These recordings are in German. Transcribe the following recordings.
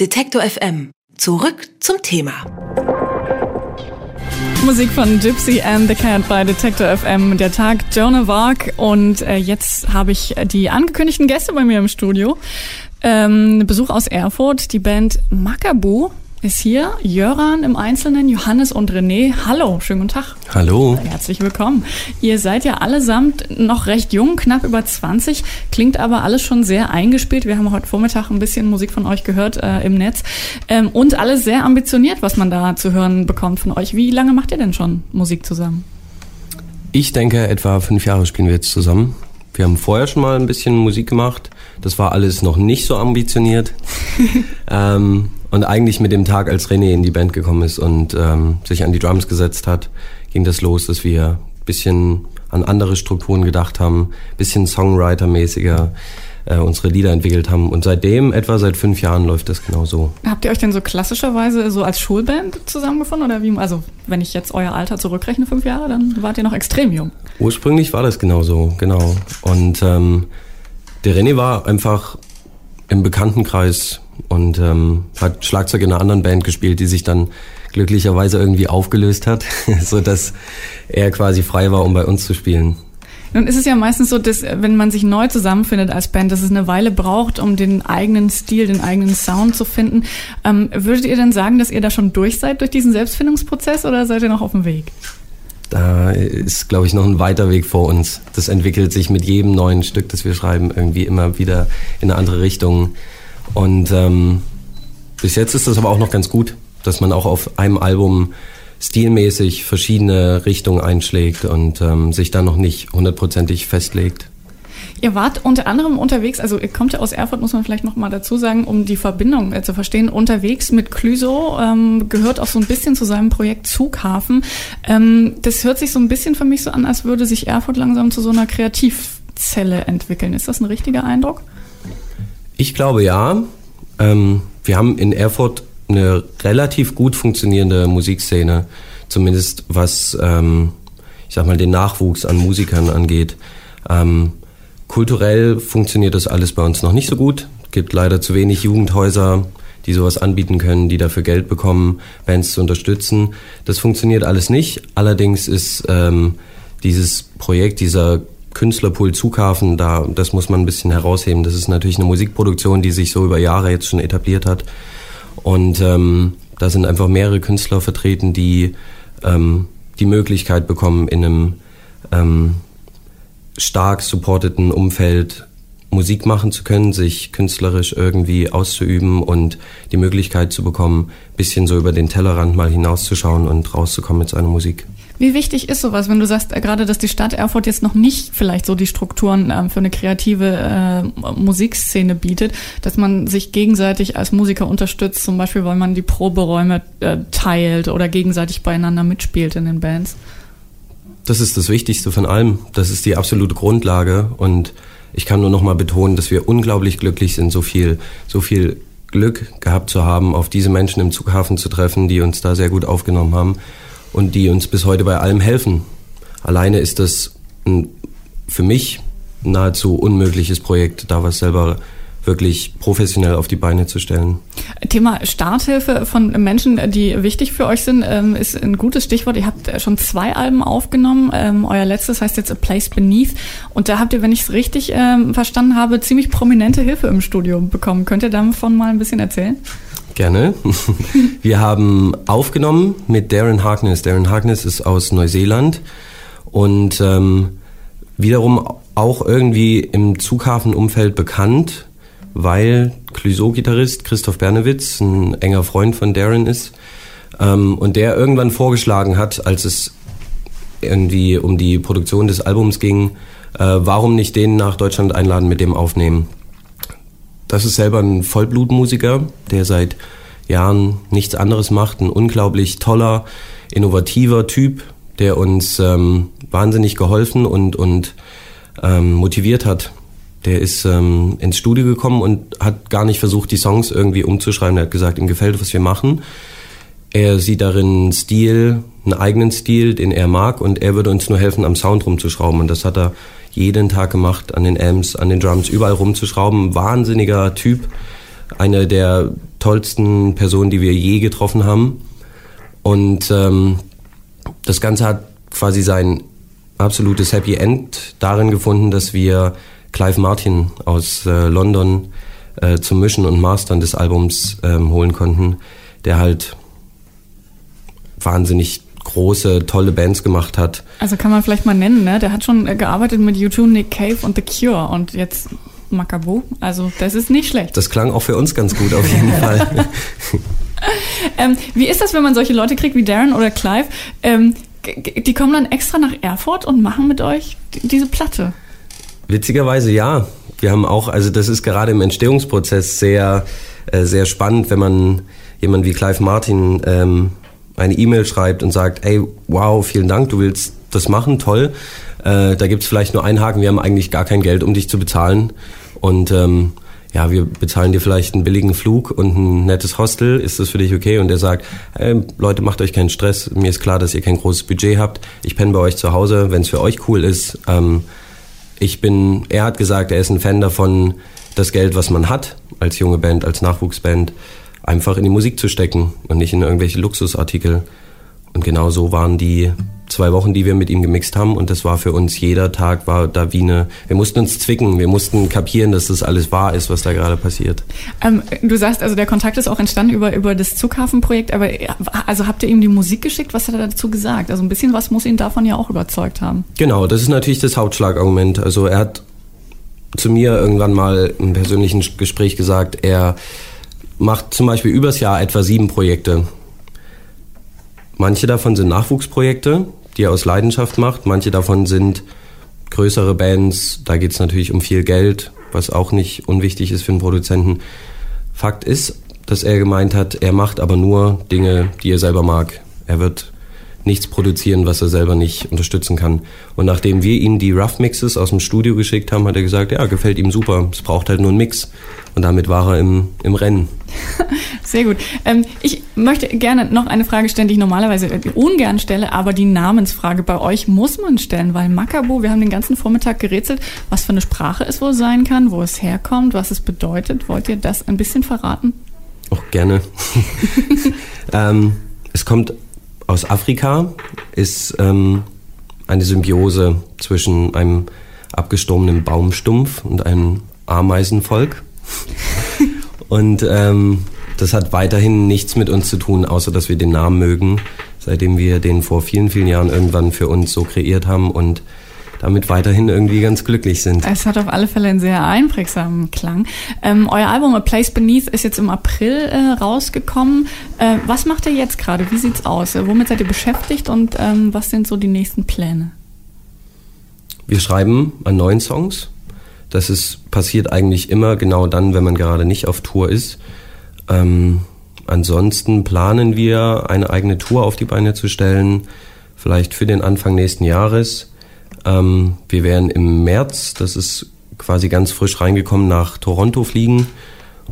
Detektor FM. Zurück zum Thema. Musik von Gypsy and the Cat bei Detector FM, der Tag Jonah Vark. Und äh, jetzt habe ich die angekündigten Gäste bei mir im Studio. Ähm, Besuch aus Erfurt, die Band Makabu ist hier. Jöran im Einzelnen, Johannes und René. Hallo, schönen guten Tag. Hallo. Herzlich willkommen. Ihr seid ja allesamt noch recht jung, knapp über 20, klingt aber alles schon sehr eingespielt. Wir haben heute Vormittag ein bisschen Musik von euch gehört äh, im Netz ähm, und alles sehr ambitioniert, was man da zu hören bekommt von euch. Wie lange macht ihr denn schon Musik zusammen? Ich denke, etwa fünf Jahre spielen wir jetzt zusammen. Wir haben vorher schon mal ein bisschen Musik gemacht. Das war alles noch nicht so ambitioniert. ähm, und eigentlich mit dem Tag, als René in die Band gekommen ist und ähm, sich an die Drums gesetzt hat, ging das los, dass wir ein bisschen an andere Strukturen gedacht haben, ein bisschen Songwriter-mäßiger äh, unsere Lieder entwickelt haben. Und seitdem, etwa seit fünf Jahren, läuft das genau so. Habt ihr euch denn so klassischerweise so als Schulband zusammengefunden? Oder wie, also wenn ich jetzt euer Alter zurückrechne, fünf Jahre, dann wart ihr noch extrem jung. Ursprünglich war das genau so, genau. Und ähm, der René war einfach im Bekanntenkreis und ähm, hat Schlagzeug in einer anderen Band gespielt, die sich dann glücklicherweise irgendwie aufgelöst hat, so dass er quasi frei war, um bei uns zu spielen. Nun ist es ja meistens so, dass wenn man sich neu zusammenfindet als Band, dass es eine Weile braucht, um den eigenen Stil, den eigenen Sound zu finden. Ähm, würdet ihr denn sagen, dass ihr da schon durch seid durch diesen Selbstfindungsprozess oder seid ihr noch auf dem Weg? Da ist, glaube ich, noch ein weiter Weg vor uns. Das entwickelt sich mit jedem neuen Stück, das wir schreiben, irgendwie immer wieder in eine andere Richtung. Und ähm, bis jetzt ist das aber auch noch ganz gut, dass man auch auf einem Album stilmäßig verschiedene Richtungen einschlägt und ähm, sich dann noch nicht hundertprozentig festlegt. Ihr wart unter anderem unterwegs, also ihr kommt ja aus Erfurt, muss man vielleicht noch mal dazu sagen, um die Verbindung äh, zu verstehen, unterwegs mit Clüso, ähm, gehört auch so ein bisschen zu seinem Projekt Zughafen. Ähm, das hört sich so ein bisschen für mich so an, als würde sich Erfurt langsam zu so einer Kreativzelle entwickeln. Ist das ein richtiger Eindruck? Ich glaube ja. Ähm, wir haben in Erfurt eine relativ gut funktionierende Musikszene, zumindest was, ähm, ich sag mal, den Nachwuchs an Musikern angeht. Ähm, kulturell funktioniert das alles bei uns noch nicht so gut. Es gibt leider zu wenig Jugendhäuser, die sowas anbieten können, die dafür Geld bekommen, Bands zu unterstützen. Das funktioniert alles nicht. Allerdings ist ähm, dieses Projekt, dieser Künstlerpool Zughafen, da, das muss man ein bisschen herausheben. Das ist natürlich eine Musikproduktion, die sich so über Jahre jetzt schon etabliert hat. Und ähm, da sind einfach mehrere Künstler vertreten, die ähm, die Möglichkeit bekommen, in einem ähm, stark supporteten Umfeld Musik machen zu können, sich künstlerisch irgendwie auszuüben und die Möglichkeit zu bekommen, bisschen so über den Tellerrand mal hinauszuschauen und rauszukommen mit seiner Musik. Wie wichtig ist sowas, wenn du sagst äh, gerade, dass die Stadt Erfurt jetzt noch nicht vielleicht so die Strukturen äh, für eine kreative äh, Musikszene bietet, dass man sich gegenseitig als Musiker unterstützt, zum Beispiel, weil man die Proberäume äh, teilt oder gegenseitig beieinander mitspielt in den Bands? Das ist das Wichtigste von allem. Das ist die absolute Grundlage und ich kann nur noch mal betonen, dass wir unglaublich glücklich sind, so viel, so viel Glück gehabt zu haben, auf diese Menschen im Zughafen zu treffen, die uns da sehr gut aufgenommen haben und die uns bis heute bei allem helfen. Alleine ist das ein, für mich nahezu unmögliches Projekt, da was selber wirklich professionell auf die Beine zu stellen. Thema Starthilfe von Menschen, die wichtig für euch sind, ähm, ist ein gutes Stichwort. Ihr habt schon zwei Alben aufgenommen. Ähm, euer letztes heißt jetzt A Place Beneath. Und da habt ihr, wenn ich es richtig ähm, verstanden habe, ziemlich prominente Hilfe im Studio bekommen. Könnt ihr davon mal ein bisschen erzählen? Gerne. Wir haben aufgenommen mit Darren Harkness. Darren Harkness ist aus Neuseeland und ähm, wiederum auch irgendwie im Zughafenumfeld bekannt, weil Clouseau-Gitarrist Christoph Bernewitz ein enger Freund von Darren ist ähm, und der irgendwann vorgeschlagen hat, als es irgendwie um die Produktion des Albums ging, äh, warum nicht den nach Deutschland einladen, mit dem aufnehmen. Das ist selber ein Vollblutmusiker, der seit Jahren nichts anderes macht. Ein unglaublich toller, innovativer Typ, der uns ähm, wahnsinnig geholfen und, und ähm, motiviert hat. Der ist ähm, ins Studio gekommen und hat gar nicht versucht, die Songs irgendwie umzuschreiben. Er hat gesagt, ihm gefällt, was wir machen. Er sieht darin einen Stil, einen eigenen Stil, den er mag und er würde uns nur helfen, am Sound rumzuschrauben. Und das hat er jeden Tag gemacht, an den Amps, an den Drums, überall rumzuschrauben. Wahnsinniger Typ. Eine der tollsten Personen, die wir je getroffen haben. Und ähm, das Ganze hat quasi sein absolutes Happy End darin gefunden, dass wir Clive Martin aus äh, London äh, zum Mischen und Mastern des Albums ähm, holen konnten, der halt wahnsinnig große, tolle Bands gemacht hat. Also kann man vielleicht mal nennen, ne? Der hat schon äh, gearbeitet mit U2, Nick Cave und The Cure und jetzt Macabo. Also das ist nicht schlecht. Das klang auch für uns ganz gut auf jeden Fall. ähm, wie ist das, wenn man solche Leute kriegt wie Darren oder Clive? Ähm, die kommen dann extra nach Erfurt und machen mit euch diese Platte. Witzigerweise ja. Wir haben auch, also das ist gerade im Entstehungsprozess sehr, äh, sehr spannend, wenn man jemand wie Clive Martin ähm, eine E-Mail schreibt und sagt, ey, wow, vielen Dank, du willst das machen, toll. Äh, da gibt es vielleicht nur einen Haken, wir haben eigentlich gar kein Geld, um dich zu bezahlen. Und ähm, ja, wir bezahlen dir vielleicht einen billigen Flug und ein nettes Hostel, ist das für dich okay? Und er sagt, hey, Leute, macht euch keinen Stress, mir ist klar, dass ihr kein großes Budget habt, ich penne bei euch zu Hause, wenn es für euch cool ist. Ähm, ich bin, er hat gesagt, er ist ein Fan davon, das Geld, was man hat, als junge Band, als Nachwuchsband, einfach in die Musik zu stecken und nicht in irgendwelche Luxusartikel. Und genau so waren die zwei Wochen, die wir mit ihm gemixt haben. Und das war für uns, jeder Tag war da wie eine, wir mussten uns zwicken, wir mussten kapieren, dass das alles wahr ist, was da gerade passiert. Ähm, du sagst, also der Kontakt ist auch entstanden über, über das Zughafenprojekt, aber also habt ihr ihm die Musik geschickt? Was hat er dazu gesagt? Also ein bisschen was muss ihn davon ja auch überzeugt haben. Genau, das ist natürlich das Hauptschlagargument. Also er hat zu mir irgendwann mal im persönlichen Gespräch gesagt, er macht zum Beispiel übers Jahr etwa sieben Projekte. Manche davon sind Nachwuchsprojekte, die er aus Leidenschaft macht. Manche davon sind größere Bands. Da geht es natürlich um viel Geld, was auch nicht unwichtig ist für einen Produzenten. Fakt ist, dass er gemeint hat, er macht aber nur Dinge, die er selber mag. Er wird nichts produzieren, was er selber nicht unterstützen kann. Und nachdem wir ihm die Rough Mixes aus dem Studio geschickt haben, hat er gesagt, ja, gefällt ihm super. Es braucht halt nur einen Mix. Und damit war er im, im Rennen. Sehr gut. Ähm, ich möchte gerne noch eine Frage stellen, die ich normalerweise ungern stelle, aber die Namensfrage bei euch muss man stellen, weil Makabo, wir haben den ganzen Vormittag gerätselt, was für eine Sprache es wohl sein kann, wo es herkommt, was es bedeutet. Wollt ihr das ein bisschen verraten? Auch gerne. ähm, es kommt aus Afrika, ist ähm, eine Symbiose zwischen einem abgestorbenen Baumstumpf und einem Ameisenvolk. und ähm, das hat weiterhin nichts mit uns zu tun, außer dass wir den Namen mögen, seitdem wir den vor vielen, vielen Jahren irgendwann für uns so kreiert haben und damit weiterhin irgendwie ganz glücklich sind. Es hat auf alle Fälle einen sehr einprägsamen Klang. Ähm, euer Album A Place Beneath ist jetzt im April äh, rausgekommen. Äh, was macht ihr jetzt gerade? Wie sieht's aus? Äh, womit seid ihr beschäftigt und ähm, was sind so die nächsten Pläne? Wir schreiben an neuen Songs. Das ist passiert eigentlich immer genau dann, wenn man gerade nicht auf Tour ist. Ähm, ansonsten planen wir eine eigene Tour auf die Beine zu stellen, vielleicht für den Anfang nächsten Jahres. Ähm, wir werden im März, das ist quasi ganz frisch reingekommen, nach Toronto fliegen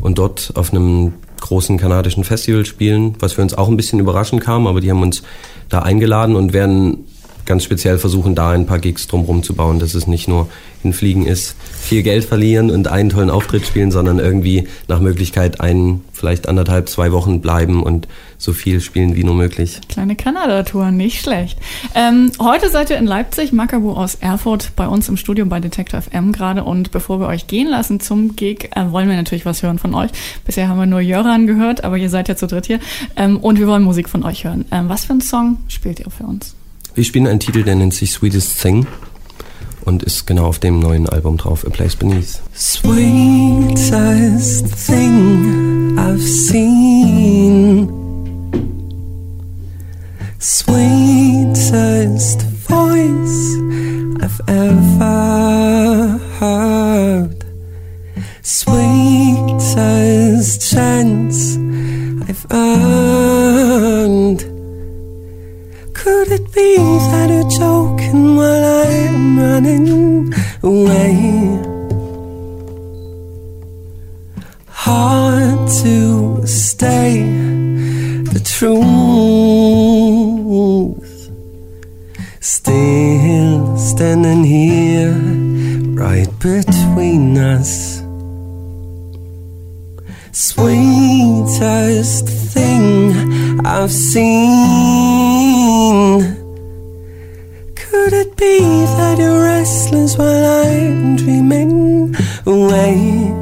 und dort auf einem großen kanadischen Festival spielen, was für uns auch ein bisschen überraschend kam, aber die haben uns da eingeladen und werden ganz speziell versuchen, da ein paar Gigs drumherum zu bauen, dass es nicht nur hinfliegen ist, viel Geld verlieren und einen tollen Auftritt spielen, sondern irgendwie nach Möglichkeit einen, vielleicht anderthalb, zwei Wochen bleiben und so viel spielen wie nur möglich. Kleine Kanada-Tour, nicht schlecht. Ähm, heute seid ihr in Leipzig, Makabu aus Erfurt, bei uns im Studio bei Detector FM gerade. Und bevor wir euch gehen lassen zum Gig, äh, wollen wir natürlich was hören von euch. Bisher haben wir nur Jöran gehört, aber ihr seid ja zu dritt hier. Ähm, und wir wollen Musik von euch hören. Ähm, was für einen Song spielt ihr für uns? Wir spielen einen Titel, der nennt sich Sweetest Thing und ist genau auf dem neuen Album drauf, A Place Beneath. Sweetest thing I've seen Sweetest voice I've ever heard Sweetest chance I've earned Be that you're joking while I'm running away? Hard to stay the truth. Still standing here right between us. sweetest thing I've seen. Be that you're restless while I'm dreaming away?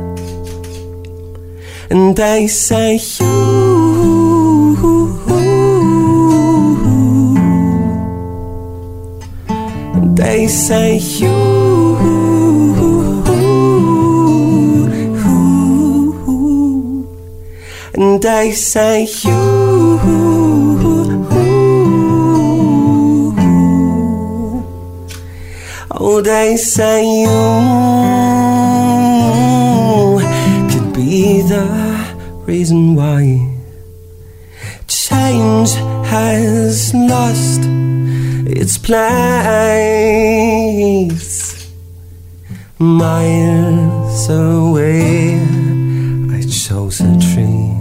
And they say you. And they say you. And they say you. They say you could be the reason why change has lost its place. Miles away, I chose a tree.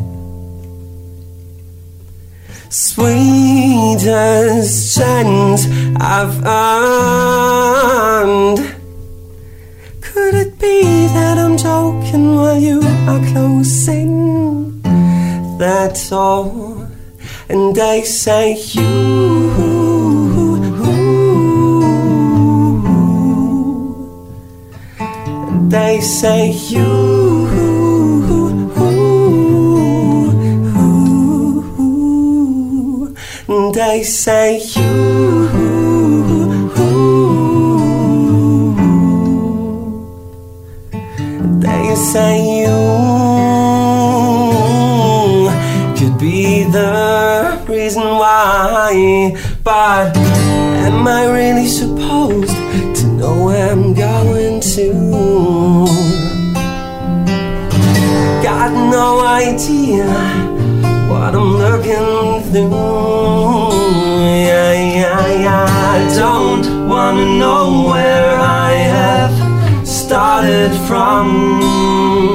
Sweetest chance I've earned. Could it be that I'm joking while you are closing that door? And they say you. And they say you. And they say you. They say you could be the reason why. But am I really supposed to know where I'm going to? Got no idea what I'm looking through. From,